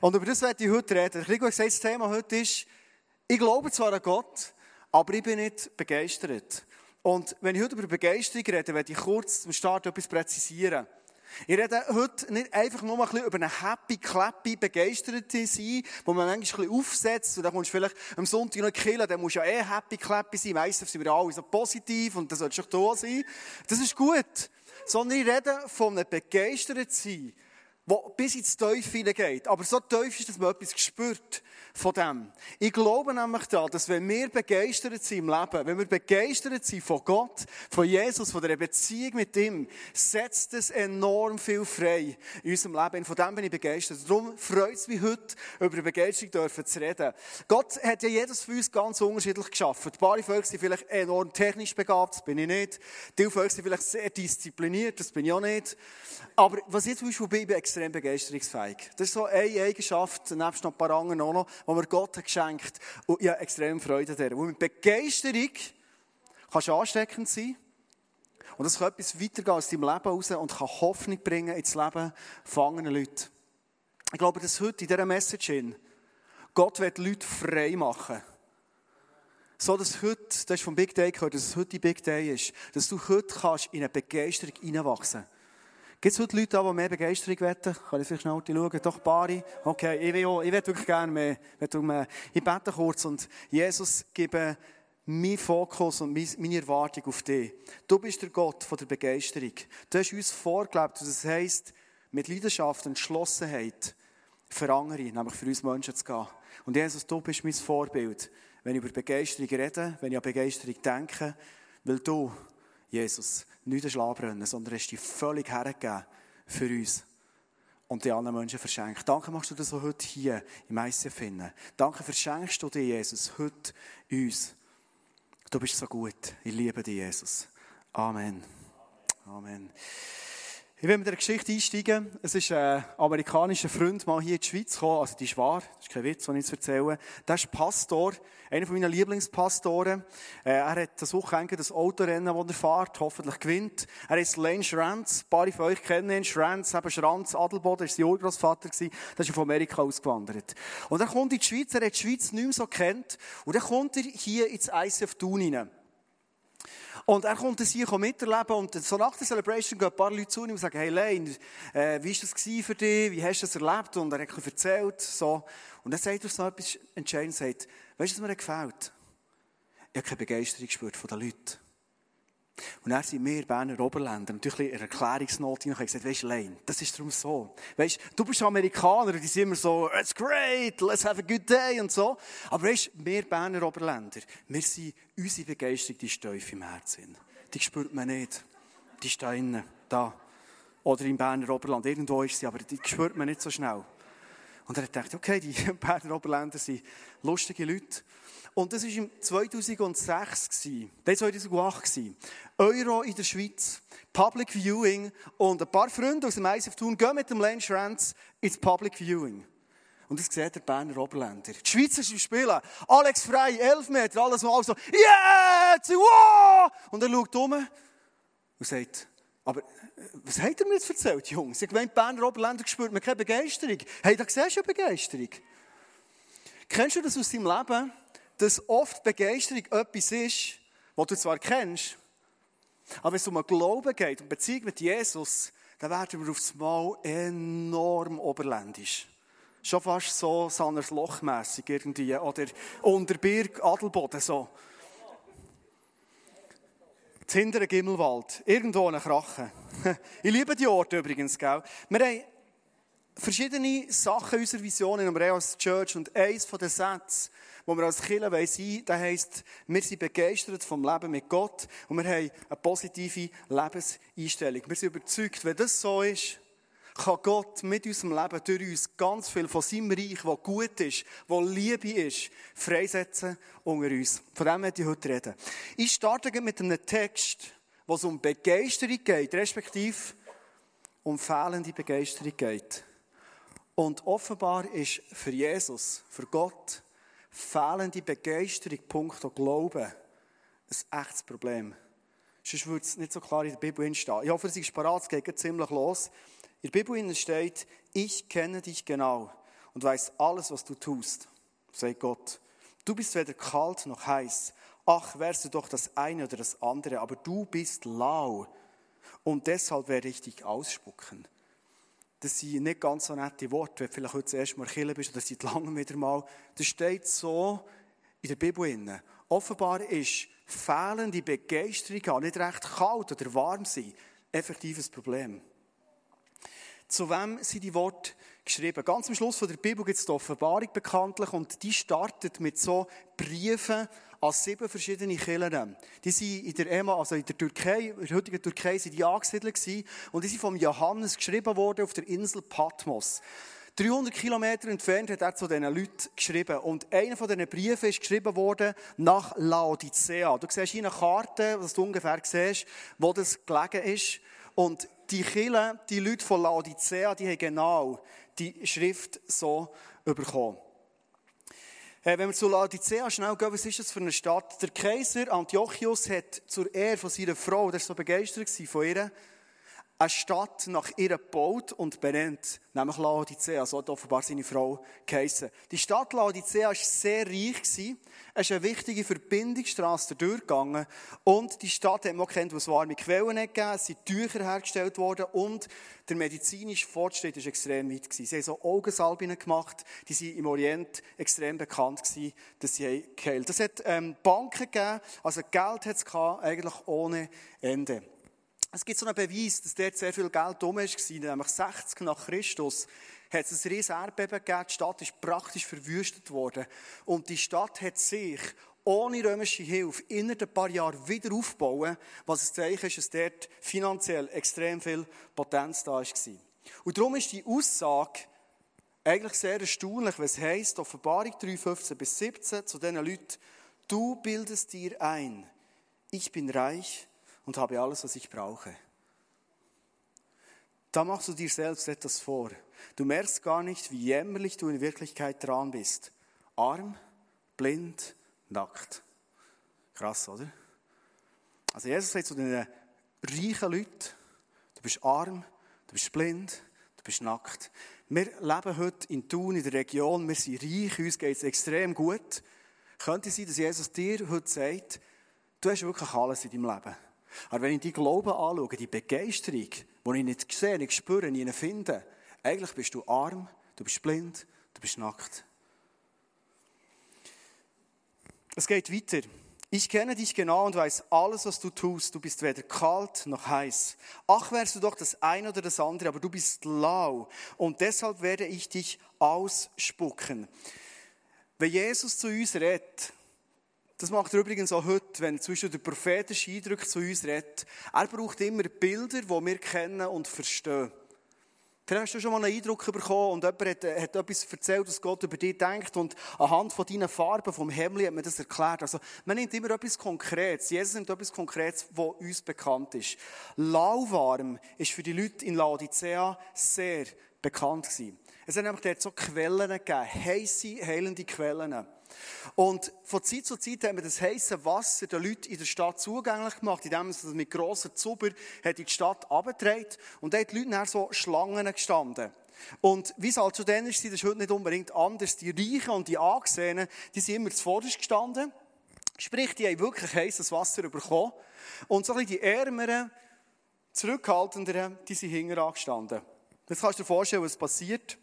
Und über das werde ich heute reden. Ich habe gesagt, das Thema heute ist, ich glaube zwar an Gott, aber ich bin nicht begeistert. Und wenn ich heute über Begeisterung rede, werde ich kurz zum Start etwas präzisieren. Ich rede heute nicht einfach nur ein über eine happy, clappy, begeisterte sein, wo man manchmal ein aufsetzt und dann kommst du vielleicht am Sonntag noch killen, dann musst du ja eh happy, clappy sein. Meistens sind wir alle so positiv und das solltest du da sein. Das ist gut. Sondern ich rede von einem begeisterten sein, wo bis ins Teufel geht. Aber so tief ist, dass man etwas spürt von dem. Ich glaube nämlich da, dass wenn wir begeistert sind im Leben, wenn wir begeistert sind von Gott, von Jesus, von der Beziehung mit ihm, setzt es enorm viel frei in unserem Leben. Von dem bin ich begeistert. Darum freut es mich heute, über Begeisterung dürfen zu reden. Gott hat ja jedes von uns ganz unterschiedlich geschaffen. Ein paar Völker sind vielleicht enorm technisch begabt, das bin ich nicht. Die Völker sind vielleicht sehr diszipliniert, das bin ich auch nicht. Aber was ich zum Beispiel bin, ich bin extrem begeisterungsfähig. Das ist so eine Eigenschaft, nebst noch ein paar anderen auch noch, die mir Gott hat geschenkt. Und ich habe extrem Freude daran. Und mit Begeisterung kannst du ansteckend sein. Und das kann etwas weitergehen aus deinem Leben raus und kann Hoffnung bringen ins Leben von anderen Leuten. Ich glaube, dass heute in dieser Message hin, Gott wird Leute frei machen. So, dass heute, das ist vom Big Day gehört, dass es heute die Big Day ist, dass du heute kannst in eine Begeisterung hineinwachsen kannst. Gibt es heute Leute, die mehr Begeisterung wetten? Kann ich vielleicht schnell schauen? Doch, Bari. Okay, ich will, auch, ich will wirklich gerne mehr. Ich bete kurz und Jesus, gebe meinen Fokus und meine Erwartung auf dich. Du bist der Gott von der Begeisterung. Du hast uns vorgelebt, das heisst, mit Leidenschaft und Entschlossenheit für andere, nämlich für uns Menschen zu gehen. Und Jesus, du bist mein Vorbild. Wenn ich über Begeisterung rede, wenn ich an Begeisterung denke, weil du, Jesus, nicht den Schlaf brennen, sondern hast dich völlig hergegeben für uns und die anderen Menschen verschenkt. Danke machst du das so heute hier im ICF finden. Danke verschenkst du dir, Jesus, heute uns. Du bist so gut. Ich liebe dich, Jesus. Amen. Amen. Ich will mit der Geschichte einsteigen. Es ist ein amerikanischer Freund mal hier in die Schweiz gekommen. Also, die ist wahr. Das ist kein Witz, den ich jetzt erzähle. Der ist Pastor. Einer von meinen Lieblingspastoren. Äh, er hat das Wochenende das Autorennen, das er fährt, hoffentlich gewinnt. Er ist Lane Schranz. Ein paar von euch kennen ihn. Schranz, eben Schranz, Adelboden, ist sein Urgroßvater. Der ist von Amerika ausgewandert. Und er kommt in die Schweiz. Er hat die Schweiz nicht mehr so kennt. Und dann kommt er hier ins ICF Thun hinein. Und er kommt das hier miterleben und so nach der Celebration gehen ein paar Leute zu ihm und sagen, hey Lane, äh, wie war das für dich? Wie hast du das erlebt? Und er hat erzählt, so. Und dann sagt er so etwas entscheidend, sagt, weißt du, was mir gefällt? Ich habe keine Begeisterung gespürt von den Leuten. Und dann sind wir Berner Oberländer natürlich in einer Erklärungsnote hinein und gesagt, weisst du, das ist darum so. Weisst du, bist Amerikaner, die sind immer so, it's great, let's have a good day und so. Aber weisst du, wir Berner Oberländer, wir sind, unsere Begeisterung, die steif im Herzen. Die spürt man nicht. Die ist da innen, da. Oder im Berner Oberland, irgendwo ist sie, aber die spürt man nicht so schnell. Und er hat gedacht, okay, die Berner Oberländer sind lustige Leute. Und das war im 2006, nein, 2008 Euro in der Schweiz, Public Viewing und ein paar Freunde aus dem ISF Thun gehen mit dem Lane Schranz ins Public Viewing. Und das sieht der Berner Oberländer. Die Schweizer spielen. Alex Frei, 11 Meter, alles mal so, yeah, wow! Und er schaut um und sagt, aber was hat er mir jetzt erzählt, Jungs? Ich meine, Berner Oberländer spürt man keine Begeisterung. Hey, da siehst du ja Begeisterung. Kennst du das aus deinem Leben? dass oft Begeisterung etwas ist, was du zwar kennst, aber wenn es um Glauben geht, um Beziehung mit Jesus, dann werden wir aufs Mal enorm oberländisch. Schon fast so Sanners Lochmässig irgendwie, oder unter Birk Adelboden so. Hintere Gimmelwald, irgendwo eine Krache. Ich liebe die Orte übrigens, gell? Wir haben verschiedene Sachen unserer Vision in der als Church und eins von den Sätzen, wo wir als Kirche sein das heisst, wir sind begeistert vom Leben mit Gott und wir haben eine positive Lebenseinstellung. Wir sind überzeugt, wenn das so ist, kann Gott mit unserem Leben durch uns ganz viel von seinem Reich, was gut ist, was Liebe ist, freisetzen unter uns. Von dem möchte ich heute reden. Ich starte mit einem Text, wo es um Begeisterung geht, respektive um fehlende Begeisterung geht. Und offenbar ist für Jesus, für Gott, fehlende Begeisterung, Punkt Glauben, ein echtes Problem. Sonst würde es nicht so klar in der Bibel stehen. Ich hoffe, es ist parat, es geht ziemlich los. In der Bibel steht, ich kenne dich genau. und weiß alles, was du tust, sagt Gott. Du bist weder kalt noch heiß. Ach, wärst du doch das eine oder das andere, aber du bist lau. Und deshalb werde ich dich ausspucken. Das sind nicht ganz so nette Worte, wenn du vielleicht heute das erste Mal Kille bist oder seit langem wieder mal. Das steht so in der Bibel. Drin. Offenbar ist fehlende Begeisterung, nicht recht kalt oder warm sein, effektives Problem. Zu wem sind die Worte geschrieben? Ganz am Schluss von der Bibel gibt es die Offenbarung bekanntlich und die startet mit so Briefen an sieben verschiedene Kirchen. Die sind in der EMA, also in der Türkei, in der heutigen Türkei, sind die angesiedelt gewesen und die sind vom Johannes geschrieben worden auf der Insel Patmos. 300 Kilometer entfernt hat er zu diesen Leuten geschrieben. Und einer von diesen Briefen ist geschrieben worden nach Laodicea. Du siehst hier eine Karte, was du ungefähr siehst, wo das gelegen ist. Und die Kirche, die Leute von Laodicea, die haben genau die Schrift so bekommen. Äh, wenn wir zu Laodicea schnell gehen, was ist das für eine Stadt? Der Kaiser Antiochus hat zur Ehre von seiner Frau, der war so begeistert von ihr, eine Stadt nach ihr gebaut und benannt, nämlich Laodicea, so hat offenbar seine Frau geheissen. Die Stadt Laodicea war sehr reich. Es ist eine wichtige Verbindungsstrasse durchgegangen. Und die Stadt hat man kennt, wo es warme Quellen gegeben es sind Tücher hergestellt worden und der medizinische Fortschritt war extrem weit. Sie haben so Augensalbinen gemacht, die sind im Orient extrem bekannt gewesen, dass sie geheilt Es hat ähm, Banken gegeben, also Geld hat es gehabt, eigentlich ohne Ende. Es gibt so einen Beweis, dass dort sehr viel Geld um war, nämlich 60 nach Christus hat es ein riesiges Erdbeben gegeben, die Stadt ist praktisch verwüstet worden. Und die Stadt hat sich ohne römische Hilfe innerhalb ein paar Jahren wieder aufbauen, was ein Zeichen ist, dass dort finanziell extrem viel Potenz da war. Und darum ist die Aussage eigentlich sehr erstaunlich, was heisst, Offenbarung 3, 15 bis 17 zu diesen Leuten, du bildest dir ein, ich bin reich und habe alles, was ich brauche. Da machst du dir selbst etwas vor. Du merkst gar nicht, wie jämmerlich du in Wirklichkeit dran bist. Arm, blind, nackt. Krass, oder? Also Jesus sagt zu den reichen Leuten, du bist arm, du bist blind, du bist nackt. Wir leben heute in Thun, in der Region, wir sind reich, uns geht es extrem gut. Könnte sein, dass Jesus dir heute sagt, du hast wirklich alles in deinem Leben. Aber wenn ich die Glauben anschaue, die Begeisterung, die ich nicht sehe, nicht spüre, nicht finde, eigentlich bist du arm, du bist blind, du bist nackt. Es geht weiter. Ich kenne dich genau und weiß alles, was du tust. Du bist weder kalt noch heiß. Ach, wärst du doch das eine oder das andere, aber du bist lau. Und deshalb werde ich dich ausspucken. Wenn Jesus zu uns redet, das macht er übrigens auch heute, wenn zwischen den prophetischen Eindrücken zu uns redet. Er braucht immer Bilder, die wir kennen und verstehen. Vielleicht hast du schon mal einen Eindruck bekommen und jemand hat, hat etwas erzählt, was Gott über dich denkt und anhand von deinen Farben vom Himmel hat man das erklärt. Also, man nimmt immer etwas Konkretes. Jesus nimmt etwas Konkretes, was uns bekannt ist. Lauwarm ist für die Leute in Laodicea sehr bekannt gewesen. Es hat nämlich dort so Quellen gegeben, heisse, heilende Quellen. Und von Zeit zu Zeit haben wir das heiße Wasser den Leuten in der Stadt zugänglich gemacht, indem sie mit grossen Zuber in die Stadt abgetragen Und da haben die Leute nachher so Schlangen gestanden. Und wie es halt schon dann ist, das ist heute nicht unbedingt anders. Die Reichen und die Angesehenen, die sind immer zuvorderst gestanden. Sprich, die haben wirklich heißes Wasser bekommen. Und so ein bisschen die Ärmeren, Zurückhaltenderen, die sind hinten angestanden. Jetzt kannst du dir vorstellen, was passiert.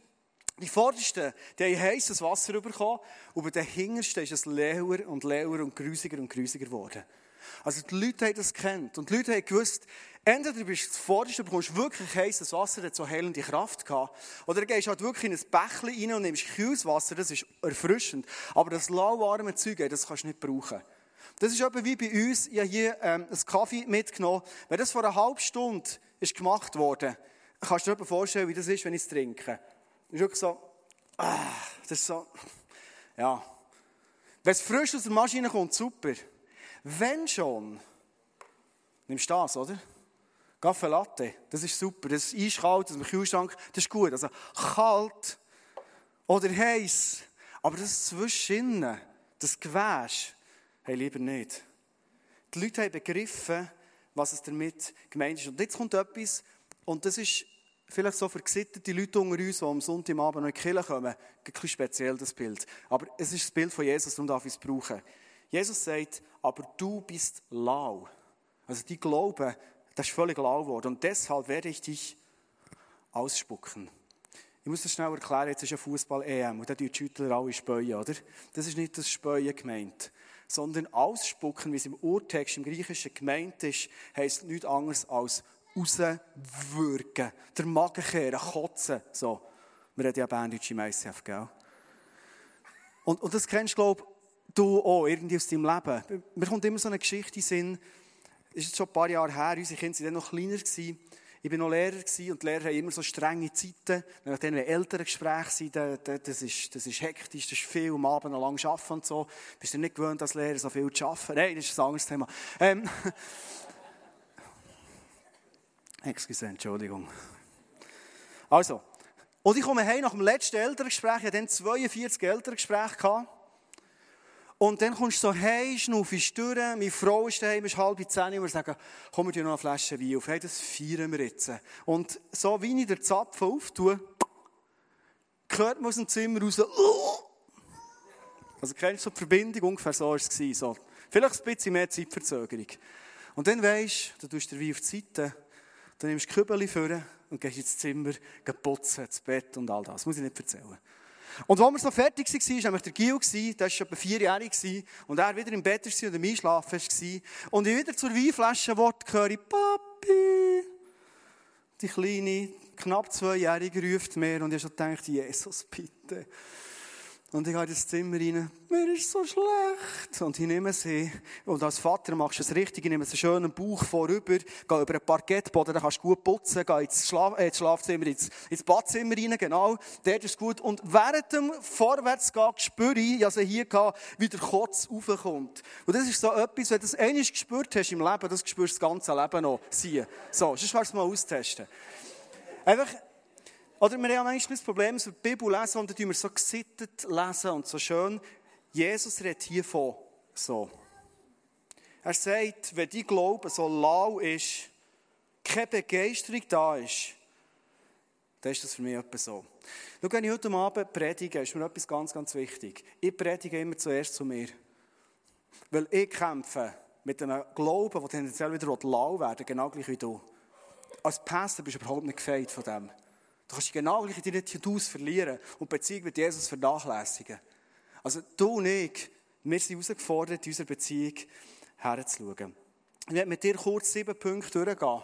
Die Vordersten, die haben heißes Wasser bekommen, und bei den Hintersten ist es leer und leer und grusiger und grusiger geworden. Also die Leute haben das kennt und die Leute haben gewusst, entweder bist du das Vorderste, bekommst wirklich heißes Wasser, das so heilende Kraft gehabt, oder du gehst halt wirklich in ein Bächlein rein und nimmst kühles Wasser, das ist erfrischend, aber das lauwarme Zeug, das kannst du nicht brauchen. Das ist etwa wie bei uns, ich habe hier ähm, einen Kaffee mitgenommen, wenn das vor einer halben Stunde ist gemacht wurde, kannst du dir vorstellen, wie das ist, wenn ich es trinke ist wirklich so, ah, das ist so, ja. Wenn es frisch aus der Maschine kommt, super. Wenn schon, nimmst du das, oder? Kaffee Latte, das ist super. Das ist das ist im Kühlschrank, das ist gut. Also kalt oder heiß. Aber das Zwischenne, das Gewäsch, hey, lieber nicht. Die Leute haben begriffen, was es damit gemeint ist. Und jetzt kommt etwas, und das ist vielleicht so für gesittete Leute unter uns, die am Sonntagabend noch in die Kirche kommen, ein bisschen speziell, das Bild. Aber es ist das Bild von Jesus, darum darf ich es brauchen. Jesus sagt, aber du bist lau. Also die Glaube, das ist völlig lau geworden. Und deshalb werde ich dich ausspucken. Ich muss das schnell erklären, jetzt ist ja Fußball-EM und da tun die Schüttler alle späuen, oder? Das ist nicht das Späuen gemeint, sondern ausspucken, wie es im Urtext im Griechischen gemeint ist, heisst nichts anderes als rauswürgen, der Magen kehren, kotzen, so. Wir reden ja Berndeutsch im ICF, gell? Und, und das kennst glaube du auch, irgendwie aus deinem Leben. Mir kommt immer so eine Geschichte in Sinn, das ist schon ein paar Jahre her, unsere Kinder waren dann noch kleiner. Gewesen. Ich war noch Lehrer und die Lehrer haben immer so strenge Zeiten. Wenn dann ältere Gespräche sind, das ist, das ist hektisch, das ist viel, am Abend lange arbeiten und so. Bist du nicht gewöhnt, als Lehrer so viel zu arbeiten? Nein, das ist ein anderes Thema. Ähm, Excuse, Entschuldigung. Also, und ich komme heim nach dem letzten Elterngespräch, ich hatte dann 42 Elterngespräche. Und dann kommst du so hey, schnuffst durch, meine Frau ist daheim, ist halb zehn, und wir sagen, komm, wir dir noch eine Flasche Wein auf. Hey, das feiern wir jetzt. Und so wie ich den Zapfen auftue, hört man aus dem Zimmer raus, also kennst du die Verbindung? Ungefähr so war es. So. Vielleicht ein bisschen mehr Zeitverzögerung. Und dann weisst du, du tust den Wein auf die Seite, dann nimmst du Kübeli vor und gehst ins Zimmer, putzen, ins Bett und all das. Das muss ich nicht erzählen. Und als wir so fertig waren, war der Gil, der war etwa vierjährig, und er wieder im Bett und am Einschlafen war. Und ich wieder zur Weinflasche höre, Papi. Die kleine, knapp zweijährige ruft mir und ich habe gedacht, Jesus, bitte. Und ich gehe in das Zimmer rein. Mir ist so schlecht. Und ich nehme sie. Und als Vater machst du es richtig. Ich nehme einen schönen Bauch vorüber, gehe über einen Parkettboden, dann kannst du gut putzen, gehe ins, Schlaf äh, ins Schlafzimmer, ins, ins Badzimmer rein, genau. Dort ist gut. Und während dem Vorwärtsgehen spüre ich, also hier gehe, wie der Kotz raufkommt. Und das ist so etwas, wenn du das einmal gespürt hast im Leben, das spürst du das ganze Leben noch. Siehe. So, sonst kannst du es mal austesten. Einfach, oder wir haben manchmal das Problem, dass wir die Bibel lesen und dann wir so gesittet lesen und so schön. Jesus redet hier von so. Er sagt, wenn dein Glaube so lau ist, keine Begeisterung da ist, dann ist das für mich etwas so. Schau, wenn ich heute Abend predige, ist mir etwas ganz, ganz wichtig. Ich predige immer zuerst zu mir. Weil ich kämpfe mit einem Glauben, der tendenziell wieder lau werden genau gleich wie du. Als Pastor bist du überhaupt nicht gefeit von dem. Du kannst dich genau gleich in deinen Tattoos verlieren und die Beziehung mit Jesus vernachlässigen. Also du und ich, wir sind herausgefordert, in unserer Beziehung herzuschauen. Ich werde mit dir kurz sieben Punkte durchgehen.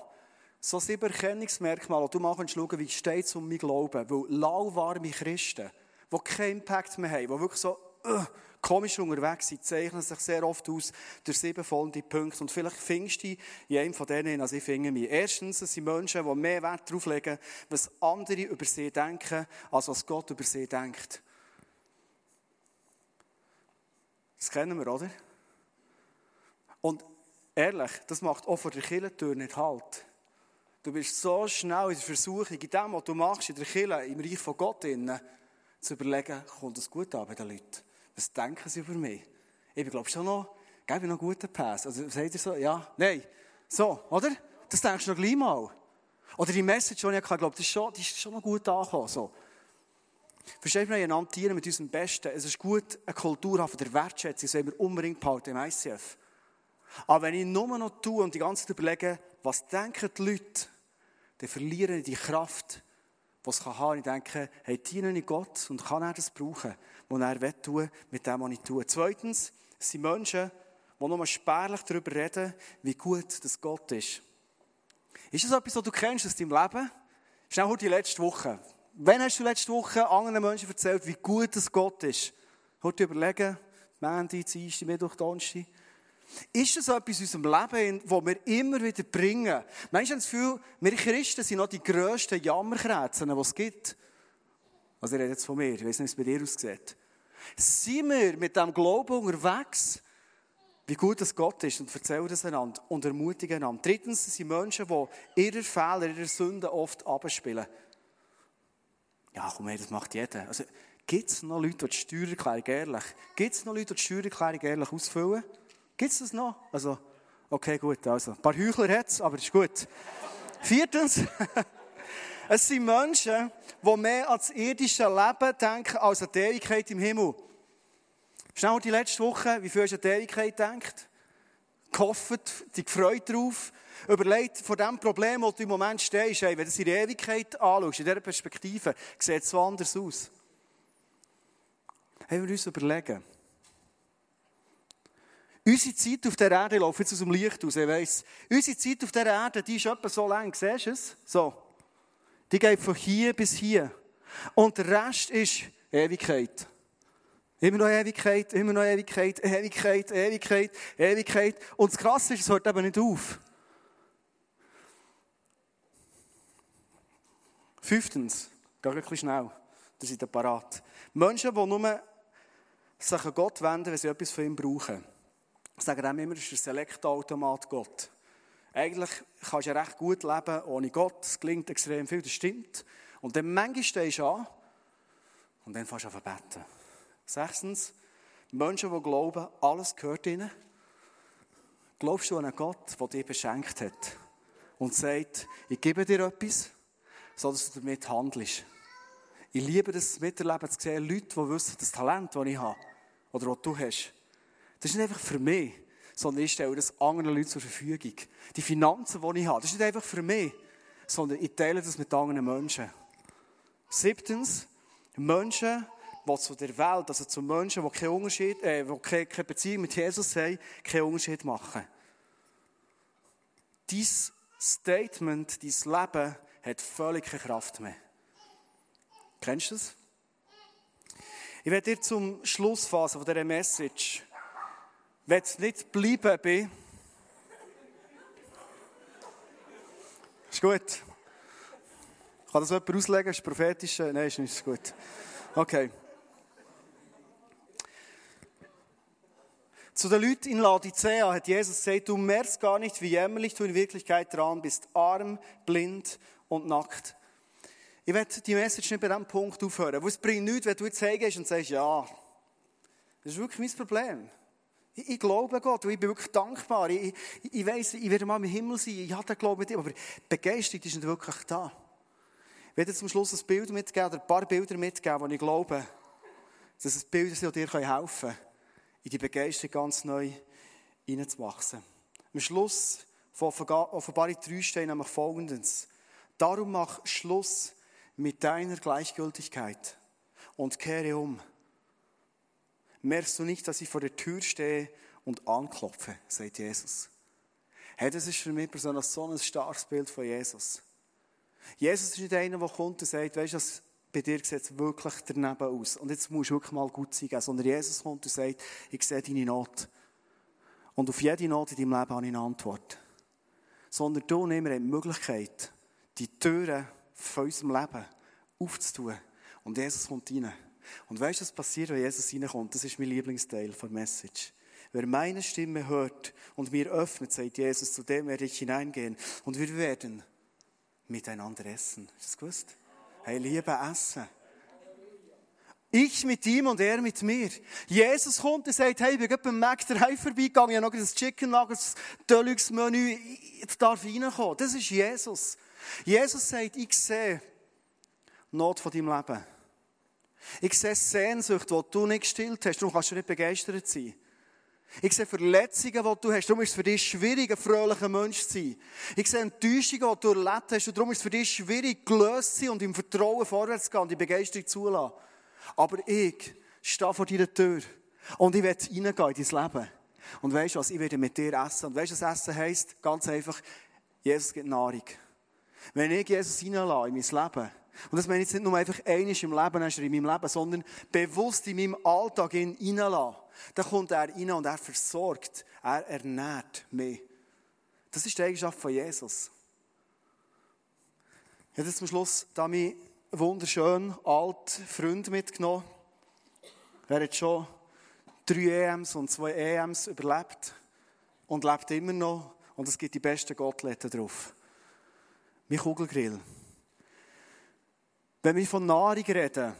So sieben Erkennungsmerkmale, du mal schauen, wie steht es um mein Glauben. Weil lauwarme Christen, die keinen Impact mehr haben, die wirklich so uh, komisch unterwegs sind, zeichnen sich sehr oft aus durch sieben folgende Punkte. Und vielleicht findest du in einem von denen, also ich finde mich. Erstens, es sind Menschen, die mehr Wert darauf legen, was andere über sie denken, als was Gott über sie denkt. Das kennen wir, oder? Und ehrlich, das macht auch vor der Kirchentür nicht halt. Du bist so schnell in der Versuchung, in dem, was du machst, in der Kirche, im Reich von Gott zu überlegen, kommt das gut an bei den Leuten? Was denken sie über mich? Ich glaube schon noch, gebe noch einen guten Pass. Also, seht ihr so? Ja, nein. So, oder? Das denkst du noch gleich mal. Oder die Message, die ich hatte, glaube, die ist schon, die ist schon noch gut angekommen. So. Versteht ihr, wir Tiere mit unserem Besten. Es ist gut, eine Kultur haben der Wertschätzung, das wir unbedingt behalten im ICF. Aber wenn ich nur noch tue und die ganze Zeit überlege, was denken die Leute, dann verlieren ich die Kraft, die es haben kann. Ich denke, hey, diene ich Gott und kann er das brauchen? die er will mit dem, was ich tue. Zweitens, sind Menschen, die nur spärlich darüber reden, wie gut das Gott ist. Ist das etwas, was du kennst aus deinem Leben? Schnell heute die letzte Woche. Wann hast du letzte Woche anderen Menschen erzählt, wie gut das Gott ist? Heute überlegen, Mandy, Dienstag, Mittwoch, Donnerstag. Ist das etwas in unserem Leben, das wir immer wieder bringen? Meinst du das Gefühl, wir Christen sind noch die grössten Jammerkräzen, die es gibt? Also ich rede jetzt von mir, ich weiß nicht, wie es bei dir aussieht. Sind wir mit dem Glauben unterwegs, wie gut es Gott ist und erzählen das einander und ermutigen einander. Drittens sind Menschen, die ihre Fehler, ihre Sünden oft abspielen. Ja, komm her, das macht jeder. Also, gibt es noch Leute, die die Steuererklärung ehrlich, gibt es noch Leute, die die Steuererklärung ehrlich ausfüllen? Gibt es das noch? Also, okay, gut, also, ein paar Heuchler hat es, aber ist gut. Viertens, Es sind Menschen, die mehr ans irdische Leben denken als an die Ewigkeit im Himmel. Schnell die letzte Woche, wie viel hast du an die Ewigkeit gedacht? Gehofft, dich gefreut darauf. Überlegt von dem Problem, wo du im Moment stehst, hey, wenn du die Ewigkeit anschaust, in dieser Perspektive, sieht es so anders aus. Haben wir uns überlegen. Unsere Zeit auf der Erde, laufe jetzt aus dem Licht aus, ich weiss. Unsere Zeit auf der Erde, die ist etwa so lang, siehst du es? So. Die geht von hier bis hier. Und der Rest ist Ewigkeit. Immer noch Ewigkeit, immer noch Ewigkeit, Ewigkeit, Ewigkeit, Ewigkeit. Und das Krasse ist, es hört eben nicht auf. Fünftens, geh wirklich schnell, da sind ihr parat. Menschen, die nur sich an Gott wenden, wenn sie etwas von ihm brauchen. Ich sage dem immer, es ist ein Selektoautomat Gott. Eigentlich kannst du ja recht gut leben ohne Gott. Es klingt extrem viel, das stimmt. Und dann manchmal stehst du an und dann fängst du an zu beten. Sechstens, Menschen, die glauben, alles gehört ihnen. Glaubst du an einen Gott, der dich beschenkt hat und sagt, ich gebe dir etwas, sodass du damit handelst. Ich liebe das Miterleben zu sehen, Leute, die wissen, das Talent, das ich habe, oder das du hast, das ist nicht einfach für mich, sondern ich stelle das anderen Leuten zur Verfügung. Die Finanzen, die ich habe, das ist nicht einfach für mich, sondern ich teile das mit anderen Menschen. Siebtens, Menschen, die zu der Welt, also zu Menschen, die keinen Unterschied, äh, die keine, Beziehung mit Jesus haben, keinen Unterschied machen. Dein Statement, dein Leben hat völlig keine Kraft mehr. Kennst du das? Ich werde dir zum Schlussphase von dieser Message, wenn es nicht bleiben bin, ist gut. Kann das jemand auslegen? Ist prophetisch? Nein, ist nicht gut. Okay. Zu den Leuten in Laodicea hat Jesus gesagt, du merkst gar nicht, wie jämmerlich du in Wirklichkeit dran bist. Arm, blind und nackt. Ich werde die Message nicht bei diesem Punkt aufhören. Weil es bringt nichts, wenn du jetzt hergehst und sagst, ja, das ist wirklich mein Problem. Ich, glaube Gott und ich bin wirklich dankbar. Ich, ich, ich weiss, ich werde mal im Himmel sein. Ich habe den Glauben mit ihm. Aber Begeisterung ist nicht wirklich da. Ich werde zum Schluss ein Bild mitgeben oder ein paar Bilder mitgeben, wo ich glaube, dass es Bilder sind, die dir helfen können in die Begeisterung ganz neu hineinzuwachsen. Am Schluss von Offenbarung 3 steht nämlich folgendes. Darum mach Schluss mit deiner Gleichgültigkeit und kehre um. Merkst du nicht, dass ich vor der Tür stehe und anklopfe, sagt Jesus. Hey, das ist für mich persönlich so ein starkes Bild von Jesus. Jesus ist nicht einer, der kommt und sagt, weißt du, bei dir sieht es wirklich daneben aus. Und jetzt musst du wirklich mal gut sein. Sondern Jesus kommt und sagt, ich sehe deine Not. Und auf jede Not in deinem Leben habe ich eine Antwort. Sondern du und wir die Möglichkeit, die Türen von unserem Leben aufzutun. Und Jesus kommt rein. Und weißt du, was passiert, wenn Jesus reinkommt? Das ist mein Lieblingsteil der Message. Wer meine Stimme hört und mir öffnet, sagt Jesus, zu dem werde ich hineingehen. Und wir werden miteinander essen. Ist das gewusst? Hey, liebe Essen. Ich mit ihm und er mit mir. Jesus kommt und sagt, hey, ich bin gerade beim daheim vorbeigegangen, ich habe noch ein Chicken Nuggets Deluxe Menü, ich darf reinkommen. Das ist Jesus. Jesus sagt, ich sehe Not von deinem Leben. Ich sehe Sehnsucht, die du nicht gestillt hast, darum kannst du nicht begeistert sein. Ich sehe Verletzungen, die du hast. Darum ist es für dich schwierig, ein fröhlicher Mensch zu sein. Ich sehe Enttäuschungen, die du erlebt hast. Und darum ist es für dich schwierig, gelöst zu sein und im Vertrauen vorwärts zu gehen und die Begeisterung zulassen. Aber ich stehe vor deiner Tür. Und ich werde reingehen in dein Leben. Und weißt du was? Ich werde mit dir essen. Und weißt du, was Essen heisst? Ganz einfach, Jesus gibt Nahrung. Wenn ich Jesus reinlasse in mein Leben, und das meine ich jetzt nicht nur einfach einiges im Leben, in meinem Leben, sondern bewusst in meinem Alltag hineinlassen, dann kommt er rein und er versorgt, er ernährt mich. Das ist die Eigenschaft von Jesus. Ich habe zum Schluss da meinen wunderschönen alten Freund mitgenommen. Er hat schon drei EMs und zwei EMs überlebt und lebt immer noch. Und es gibt die besten Goteletten drauf. Mein Kugelgrill. Wenn wir von Nahrung reden,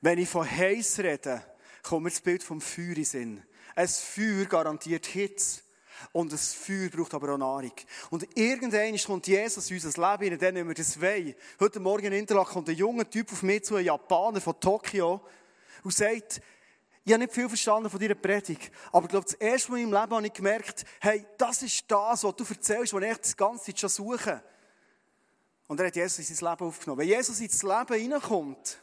wenn ich von heiß rede, kommt mir das Bild vom Feuer in Sinn. Ein Feuer garantiert Hitze. Und das Feuer braucht aber auch Nahrung. Und irgendwann kommt Jesus in unser Leben dann wir das wollen. Heute Morgen in Interlaken kommt ein junger Typ auf mich zu, ein Japaner von Tokio, und sagt, ich habe nicht viel verstanden von deiner Predigt, aber ich glaube, das erste Mal in meinem Leben habe ich gemerkt, hey, das ist das, was du erzählst, was ich die ganze Zeit schon suche. Und er hat Jesus in sein Leben aufgenommen. Wenn Jesus ins Leben hineinkommt,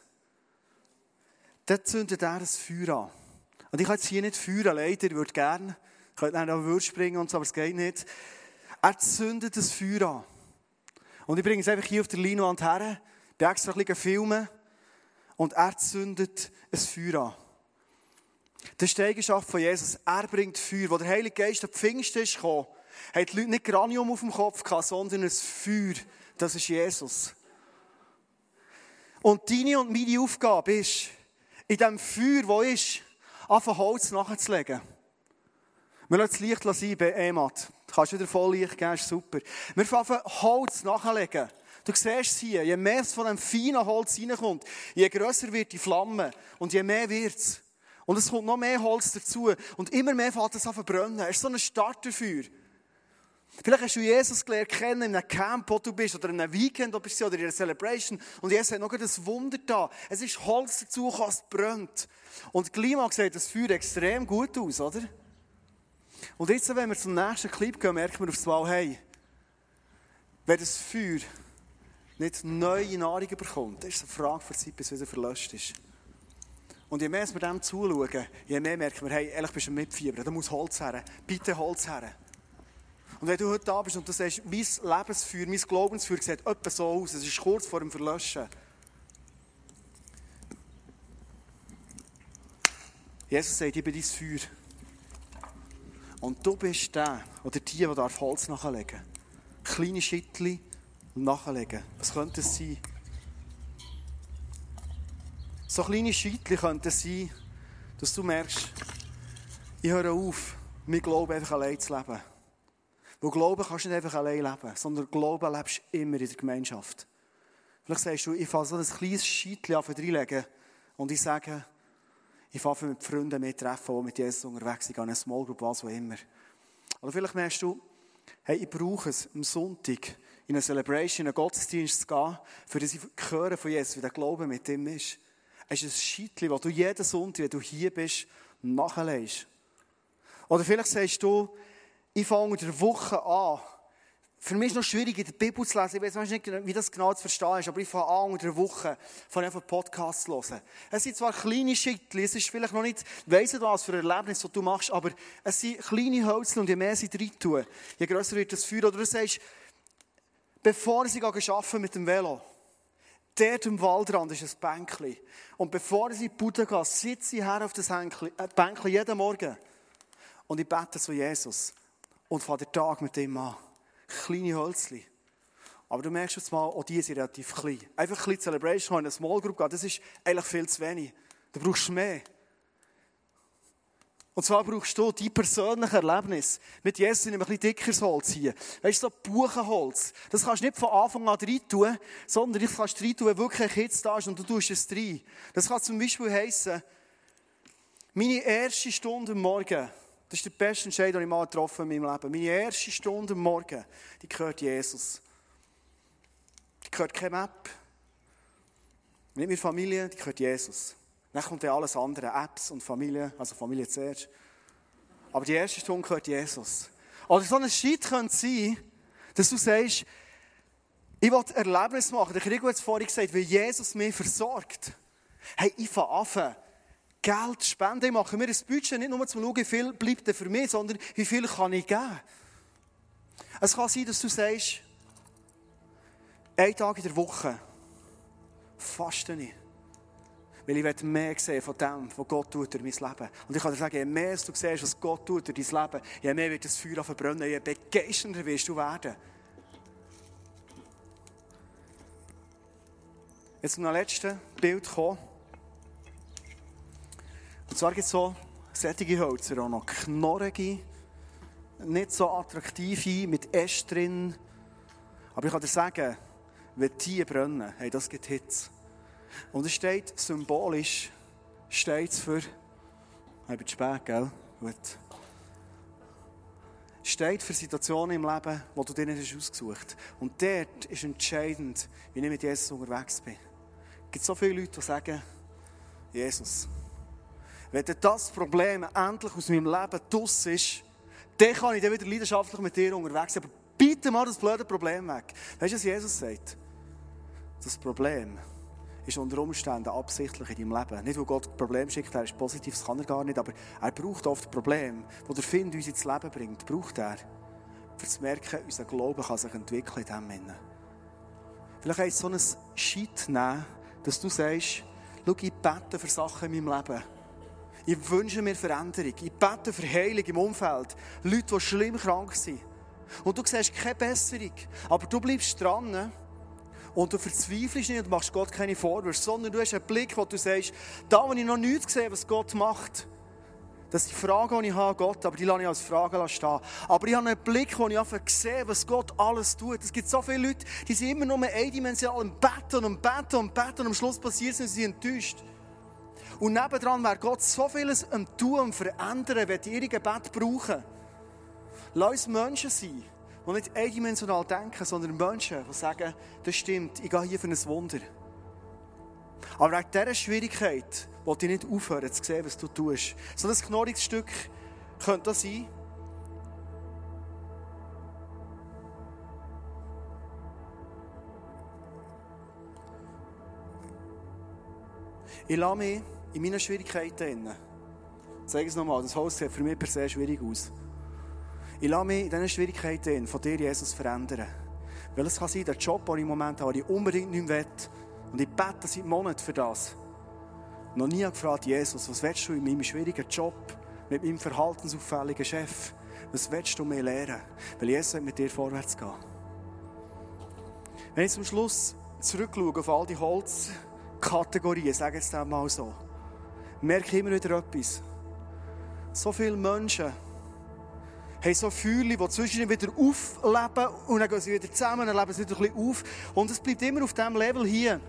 dann zündet er das Feuer an. Und ich kann jetzt hier nicht feuern, leider, ich würde gerne. Ich könnte dann auch Würst springen und so, aber es geht nicht. Er zündet das Feuer an. Und ich bringe es einfach hier auf der Leinwand her, bin extra ein bisschen filmen und er zündet ein Feuer an. Das ist die Eigenschaft von Jesus. Er bringt Feuer. Wo der Heilige Geist am Pfingsten ist gekommen, haben die Leute nicht Granium auf dem Kopf gehabt, sondern ein Feuer. Das ist Jesus. Und deine und meine Aufgabe ist, in dem Feuer, wo ist, anfangen Holz nachzulegen. Wir lassen das Licht sein bei Emat. Du kannst wieder voll Licht geben, ist super. Wir fangen Holz nachlegen. Du siehst es hier, je mehr von dem feinen Holz reinkommt, je grösser wird die Flamme und je mehr wird es. Und es kommt noch mehr Holz dazu und immer mehr fängt es an zu brennen. Es ist so ein Start dafür. Vielleicht hast du Jesus gelernt kennen in einem Camp, wo du bist, oder in einem Weekend, wo du bist, oder in einer Celebration. Und Jesus hat noch ein Wunder da. Es ist Holz dazu, es brennt. Und Klima sieht das Feuer extrem gut aus, oder? Und jetzt, wenn wir zum nächsten Clip gehen, merken wir aufs Mal, hey, wenn das Feuer nicht neue Nahrung bekommt, ist es eine Frage für Zeit, bis es wieder verlöscht ist. Und je mehr wir dem zuschauen, je mehr merken wir, hey, ehrlich bist du mitfiebern, da muss Holz her, bitte Holz her. Und wenn du heute da bist und du sagst, mein Lebensfeuer, mein Glaubensfeuer sieht etwa so aus, es ist kurz vor dem Verlöschen. Jesus sagt, ich bin dein Feuer. Und du bist der oder die, die darf Holz nachlegen Kleine Schittli nachlegen. Was könnte es sein? So kleine Scheitchen könnte es sein, dass du merkst, ich höre auf, mein Glauben einfach allein zu leben. Weil Glauben kannst du nicht einfach allein leben, sondern Glauben lebst du immer in der Gemeinschaft. Vielleicht sagst du, ich fange so ein kleines Scheitchen an reinlegen und ich sage, ich fange mit Freunden mit treffen, die mit Jesus unterwegs sind, an eine Small Group, was auch immer. Oder vielleicht merkst du, hey, ich brauche es am Sonntag in eine Celebration, in einen Gottesdienst zu gehen, für das ich höre von Jesus, wie der Glaube mit ihm ist. Es ist ein Scheitchen, das du jeden Sonntag, wenn du hier bist, nachlässt. Oder vielleicht sagst du, ich fange in der Woche an. Für mich ist es noch schwierig, in der Bibel zu lesen. Ich weiß nicht, wie das genau zu verstehen ist, aber ich fange an, unter der Woche von einfach Podcasts zu hören. Es sind zwar kleine Schritte, es ist vielleicht noch nicht, weiss nicht was für ein Erlebnis, das du machst, aber es sind kleine Hölzchen und je mehr sie drin tun, je grösser wird das Feuer. Oder du sagst, bevor ich arbeiten mit dem Velo, dort am Waldrand ist ein Bänkchen. Und bevor ich in die Bude gehe, sitze ich her auf das äh, Bänkchen jeden Morgen. Und ich bete zu Jesus. Und fange den Tag mit ihm an. Kleine Hölzchen. Aber du merkst jetzt mal, auch die sind relativ klein. Einfach ein bisschen Celebration in eine Small Group gehen, das ist eigentlich viel zu wenig. Du brauchst mehr. Und zwar brauchst du die persönliche Erlebnis. Mit Jesus in ein bisschen dickeres Holz hier. Weißt du, so Buchenholz. Das kannst du nicht von Anfang an rein tun, sondern das kannst du rein tun, wenn wirklich ein Kind da ist und du tust es rein. Das kann zum Beispiel heissen, meine erste Stunde am Morgen, das ist der beste Entscheid, den ich mal getroffen in meinem Leben. Meine erste Stunde am Morgen, die gehört Jesus. Die gehört keine Map. Nicht meine Familie, die gehört Jesus. Dann kommt ja alles andere, Apps und Familie, also Familie zuerst. Aber die erste Stunde gehört Jesus. Oder so ein Schritt könnte sein, dass du sagst, ich will Erlebnis machen. Der Krieg hat es vorhin gesagt, weil Jesus mich versorgt. Hey, ich fange an, Geld spenden. Ich mache mir ein Budget nicht nur zum schauen, wie viel bleibt für mich, sondern wie viel kann ich geben. Es kann sein, dass du sagst, einen Tag in der Woche faste ich. Weil ich will mehr sehen von dem, was Gott tut durch mein Leben. Und ich kann dir sagen, je mehr du siehst, was Gott tut durch dein Leben, je mehr wird das Feuer verbrennen, je begeisternder wirst du werden. Jetzt zum letzten Bild kommen. Und zwar gibt es so sättige Hölzer auch noch. Knorrige, nicht so attraktive, mit Äst drin. Aber ich kann dir sagen, wenn die brennen, hey, das gibt Hitze. Und es steht symbolisch, steht für, ich bin spät, gell? Gut. steht für Situationen im Leben, die du dir nicht ausgesucht hast. Und dort ist entscheidend, wie ich mit Jesus unterwegs bin. Es gibt so viele Leute, die sagen, Jesus, wenn das Problem endlich aus meinem Leben draus ist, dann kann ich dann wieder leidenschaftlich mit dir unterwegs sein. Aber bitte mal das blöde Problem weg. Weißt du, was Jesus sagt? Das Problem ist unter Umständen absichtlich in deinem Leben. Nicht, weil Gott ein Problem schickt, er ist positiv, das kann er gar nicht, aber er braucht oft Probleme, die der Find uns ins Leben bringt, braucht er, für zu merken, unser Glaube kann sich entwickeln in diesem Sinne. Vielleicht es so ein Shit nehmen, dass du sagst, schau, ich bete für Sachen in meinem Leben. Ich wünsche mir Veränderung. Ich bete für Heilung im Umfeld. Leute, die schlimm krank sind. Und du siehst keine Besserung. Aber du bleibst dran. Und du verzweifelst nicht und machst Gott keine Vorwürfe, sondern du hast einen Blick, wo du sagst, da, wo ich noch nichts gesehen was Gott macht, das sind Fragen, die ich habe, Gott, aber die lasse ich als Fragen stehen. Aber ich habe einen Blick, wo ich einfach sehe, was Gott alles tut. Es gibt so viele Leute, die sind immer nur eindimensional im Betten und Betten und Betten und am Schluss passiert es und sie sind enttäuscht. Und nebendran wäre Gott so vieles am Tun und Verändern, wenn die ihre Gebet brauchen. Lass uns Menschen sein, die nicht eindimensional denken, sondern Menschen, die sagen, das stimmt, ich gehe hier für ein Wunder. Aber wegen dieser Schwierigkeit wollte ich nicht aufhören zu sehen, was du tust. So ein knorriges Stück könnte das sein. Ich lasse mich in meinen Schwierigkeiten Ich sage es nochmal, das Haus sieht für mich per se schwierig aus. Ich lasse mich in diesen Schwierigkeiten von dir, Jesus, verändern. Weil es kann sein, der Job, den ich im Moment habe, den ich unbedingt nicht mehr will. Und ich bete seit Monaten für das. Noch nie gefragt, Jesus, was willst du in meinem schwierigen Job, mit meinem verhaltensauffälligen Chef, was willst du mir lernen? Weil Jesus will mit dir vorwärts gehen. Wenn ich zum Schluss zurückschaue auf all die Holzkategorien, sage ich jetzt mal so, merke ich immer wieder etwas. So viele Menschen haben so Feuer, die zwischen wieder aufleben und dann gehen sie wieder zusammen, dann leben sie wieder ein bisschen auf. Und es bleibt immer auf diesem Level hier.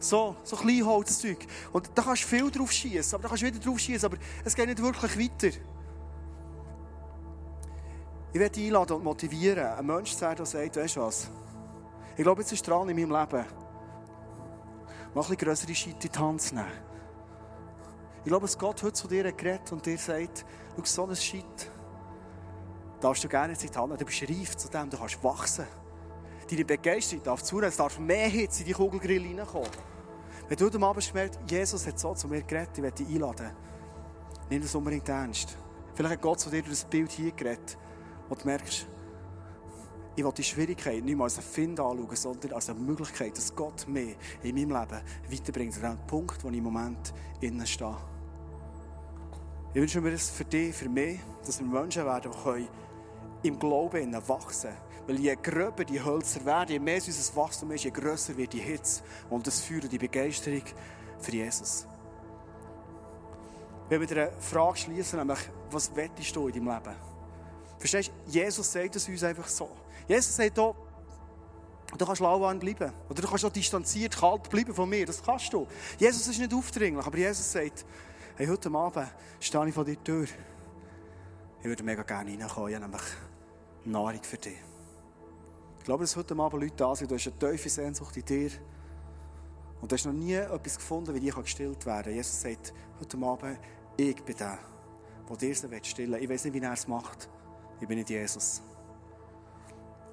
So, so klein Holzzeug. Und da kannst du viel drauf schießen, aber da kannst du wieder drauf schießen, aber es geht nicht wirklich weiter. Ich werde einladen und motivieren, ein Mensch zu sein, der sagt, weißt du was? Ich glaube, jetzt ist dran in meinem Leben, mal ein bisschen grössere Schritte in die Hand zu nehmen. Ich glaube, dass Gott heute zu dir geredet und dir sagt, schau, so ein Shit darfst du gerne in Hand nehmen. Du bist reif zu dem, du kannst wachsen. Deine Begeisterung darf zunehmen, es darf mehr Hitze in die Kugelgrill hineinkommen. Wenn du heute Abend gemerkt Jesus hat so zu mir geredet, ich werde dich einladen, nimm das unbedingt ernst. Vielleicht hat Gott zu dir durch das Bild hier geredet, wo du merkst, ich will die Schwierigkeit nicht mehr als ein Find anschauen, sondern als eine Möglichkeit, dass Gott mich in meinem Leben weiterbringt. An dem Punkt, wo ich im Moment innen stehe. Ich wünsche mir das für dich, für mich, dass wir Menschen werden, die im Glauben wachsen können. Weil je gröber die Hölzer werden, je mehr unser Wachstum ist, je grösser wird die Hitze und das Feuer die Begeisterung für Jesus. Wenn wir eine Frage schließen, nämlich, was wettest du in deinem Leben? Verstehst du, Jesus sagt es uns einfach so. Jesus sagt auch, du kannst lauwarm bleiben. Oder du kannst auch distanziert, kalt bleiben von mir. Das kannst du. Jesus ist nicht aufdringlich, aber Jesus sagt, hey, heute Abend stehe ich vor dir Tür. Ich würde mega gerne reinkommen. Ich habe nämlich Nahrung für dich. Ich glaube, dass heute Abend Leute da sind, du hast eine tiefe Sehnsucht in dir. Und du hast noch nie etwas gefunden, wie die gestillt werden kann. Jesus sagt heute Abend, ich bin der, der dir sie stillen will. Ich weiß nicht, wie er es macht. Ich bin nicht Jesus.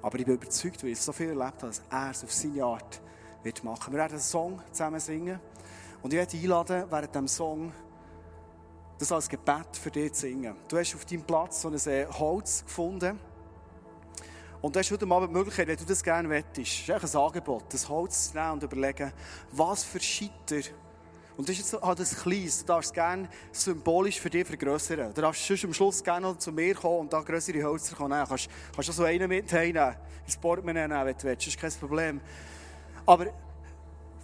Aber ich bin überzeugt, weil ich so viel erlebt habe, dass er es auf seine Art wird machen. Wir werden einen Song zusammen singen. Und ich werde dich einladen, während diesem Song das als Gebet für dich zu singen. Du hast auf deinem Platz so ein äh, Holz gefunden. Und du hast heute Abend die Möglichkeit, wenn du das gerne wettest, ist ein Angebot, das Holz zu nehmen und überlegen, was für Scheiter. Und das ist jetzt halt ein kleines, du darfst es gerne symbolisch für dich vergrößern. Du darfst sonst am Schluss gerne zu mir kommen und da größere Hölzer nehmen. Du kannst, kannst du so einen mit heimnehmen, ins Portemonnaie nehmen, wenn du willst, das ist kein Problem. Aber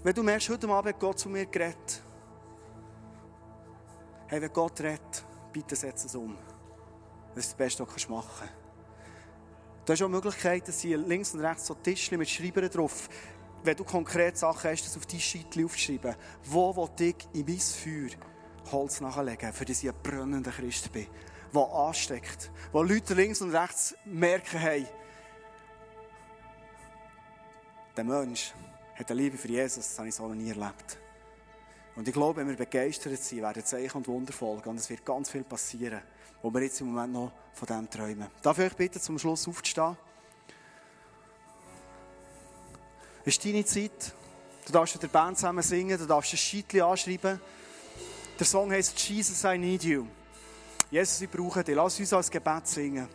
wenn du merkst, heute Abend Gott zu mir geredet, hey, wenn Gott redet, bitte setz es um. Das ist das Beste, was du machen kannst. Du hast auch Möglichkeiten, dass hier links und rechts so Tischchen mit Schreibern drauf. Wenn du konkret Sachen hast, das auf dein Scheitchen aufschreiben. Wo will ich in mein Feuer Holz nachlegen, für das ich ein brennender Christ bin? der ansteckt. Wo Leute links und rechts merken, hey, der Mensch hat eine Liebe für Jesus, das habe ich so noch nie erlebt. Und ich glaube, wenn wir begeistert sind, werden Zeichen und Wunder folgen. Und es wird ganz viel passieren, wo wir jetzt im Moment noch von dem träumen. Darf ich euch bitten, zum Schluss aufzustehen? Es ist deine Zeit. Du darfst mit der Band zusammen singen, du darfst ein Scheitchen anschreiben. Der Song heißt Jesus, I Need You. Jesus, ich brauche dich. Lass uns als Gebet singen.